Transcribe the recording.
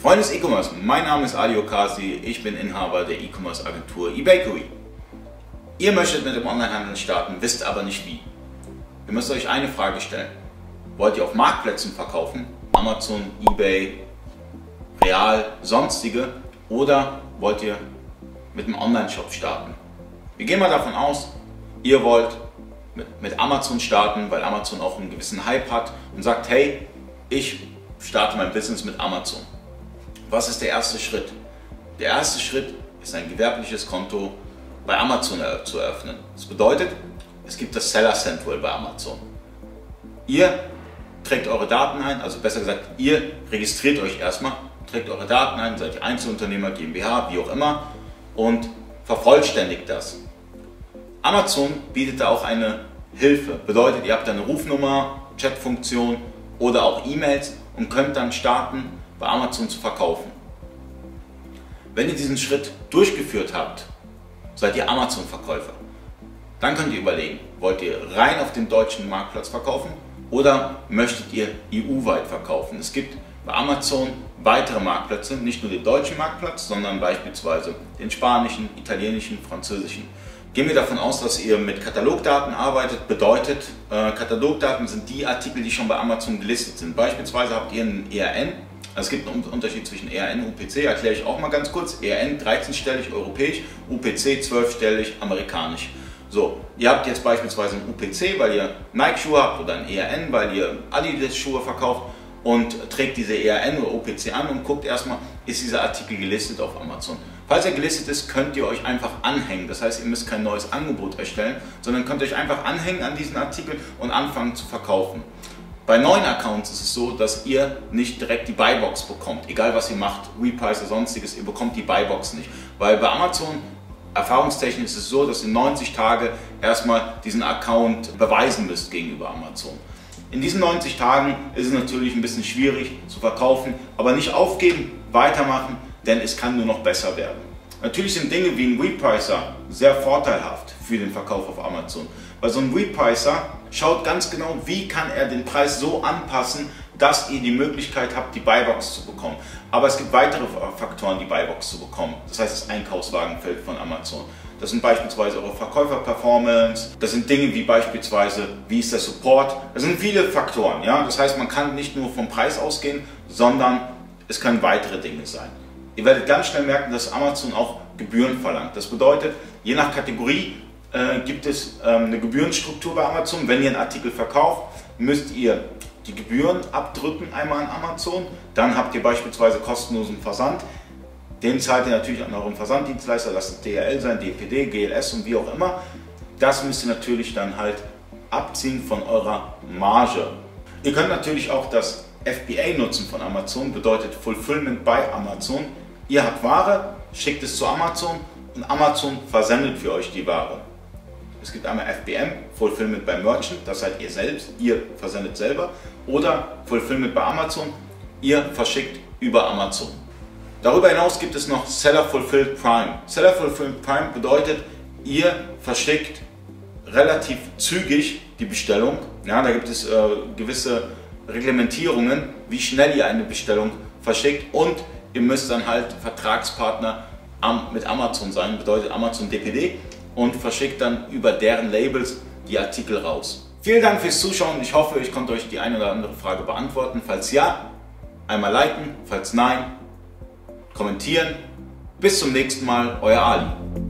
Freunde des E-Commerce, mein Name ist Ali Okasi, ich bin Inhaber der E-Commerce Agentur eBakery. Ihr möchtet mit dem Onlinehandel starten, wisst aber nicht wie. Ihr müsst euch eine Frage stellen. Wollt ihr auf Marktplätzen verkaufen? Amazon, eBay, Real, sonstige? Oder wollt ihr mit einem Online-Shop starten? Wir gehen mal davon aus, ihr wollt mit, mit Amazon starten, weil Amazon auch einen gewissen Hype hat und sagt, hey, ich starte mein Business mit Amazon. Was ist der erste Schritt? Der erste Schritt ist ein gewerbliches Konto bei Amazon zu eröffnen. Das bedeutet, es gibt das Seller Central bei Amazon. Ihr trägt eure Daten ein, also besser gesagt, ihr registriert euch erstmal, trägt eure Daten ein, seid ihr Einzelunternehmer, GmbH, wie auch immer und vervollständigt das. Amazon bietet da auch eine Hilfe. Bedeutet, ihr habt eine Rufnummer, Chatfunktion oder auch E-Mails und könnt dann starten, bei Amazon zu verkaufen. Wenn ihr diesen Schritt durchgeführt habt, seid ihr Amazon-Verkäufer. Dann könnt ihr überlegen, wollt ihr rein auf den deutschen Marktplatz verkaufen oder möchtet ihr EU-weit verkaufen? Es gibt bei Amazon weitere Marktplätze, nicht nur den deutschen Marktplatz, sondern beispielsweise den spanischen, italienischen, französischen. Gehen wir davon aus, dass ihr mit Katalogdaten arbeitet, bedeutet, äh, Katalogdaten sind die Artikel, die schon bei Amazon gelistet sind. Beispielsweise habt ihr einen ERN, es gibt einen Unterschied zwischen ERN und UPC, erkläre ich auch mal ganz kurz. ERN 13-stellig europäisch, UPC 12-stellig amerikanisch. So, ihr habt jetzt beispielsweise einen UPC, weil ihr Nike-Schuhe habt oder einen ERN, weil ihr Adidas-Schuhe verkauft und trägt diese ERN oder UPC an und guckt erstmal, ist dieser Artikel gelistet auf Amazon. Falls er gelistet ist, könnt ihr euch einfach anhängen. Das heißt, ihr müsst kein neues Angebot erstellen, sondern könnt euch einfach anhängen an diesen Artikel und anfangen zu verkaufen. Bei neuen Accounts ist es so, dass ihr nicht direkt die Buybox bekommt, egal was ihr macht, Reprice oder sonstiges, ihr bekommt die Buybox nicht. Weil bei Amazon erfahrungstechnisch ist es so, dass ihr 90 Tage erstmal diesen Account beweisen müsst gegenüber Amazon. In diesen 90 Tagen ist es natürlich ein bisschen schwierig zu verkaufen, aber nicht aufgeben, weitermachen, denn es kann nur noch besser werden. Natürlich sind Dinge wie ein Repricer sehr vorteilhaft für den Verkauf auf Amazon, weil so ein Repricer schaut ganz genau, wie kann er den Preis so anpassen, dass ihr die Möglichkeit habt, die Buybox zu bekommen. Aber es gibt weitere Faktoren, die Buybox zu bekommen. Das heißt, das Einkaufswagenfeld von Amazon. Das sind beispielsweise eure Verkäuferperformance. Das sind Dinge wie beispielsweise, wie ist der Support. Das sind viele Faktoren. Ja? Das heißt, man kann nicht nur vom Preis ausgehen, sondern es können weitere Dinge sein. Ihr werdet ganz schnell merken, dass Amazon auch Gebühren verlangt. Das bedeutet, je nach Kategorie äh, gibt es ähm, eine Gebührenstruktur bei Amazon. Wenn ihr einen Artikel verkauft, müsst ihr die Gebühren abdrücken einmal an Amazon. Dann habt ihr beispielsweise kostenlosen Versand. Den zahlt ihr natürlich an euren Versanddienstleister, das ist DHL sein, DPD, GLS und wie auch immer. Das müsst ihr natürlich dann halt abziehen von eurer Marge. Ihr könnt natürlich auch das FBA nutzen von Amazon, bedeutet Fulfillment by Amazon. Ihr habt Ware, schickt es zu Amazon und Amazon versendet für euch die Ware. Es gibt einmal FBM, Fulfillment by Merchant, das seid ihr selbst, ihr versendet selber. Oder Fulfillment by Amazon, ihr verschickt über Amazon. Darüber hinaus gibt es noch Seller Fulfilled Prime. Seller Fulfilled Prime bedeutet, ihr verschickt relativ zügig die Bestellung. Ja, da gibt es äh, gewisse Reglementierungen, wie schnell ihr eine Bestellung verschickt und ihr müsst dann halt Vertragspartner mit Amazon sein, bedeutet Amazon DPD und verschickt dann über deren Labels die Artikel raus. Vielen Dank fürs Zuschauen. Ich hoffe, ich konnte euch die eine oder andere Frage beantworten. Falls ja, einmal liken, falls nein, kommentieren. Bis zum nächsten Mal, euer Ali.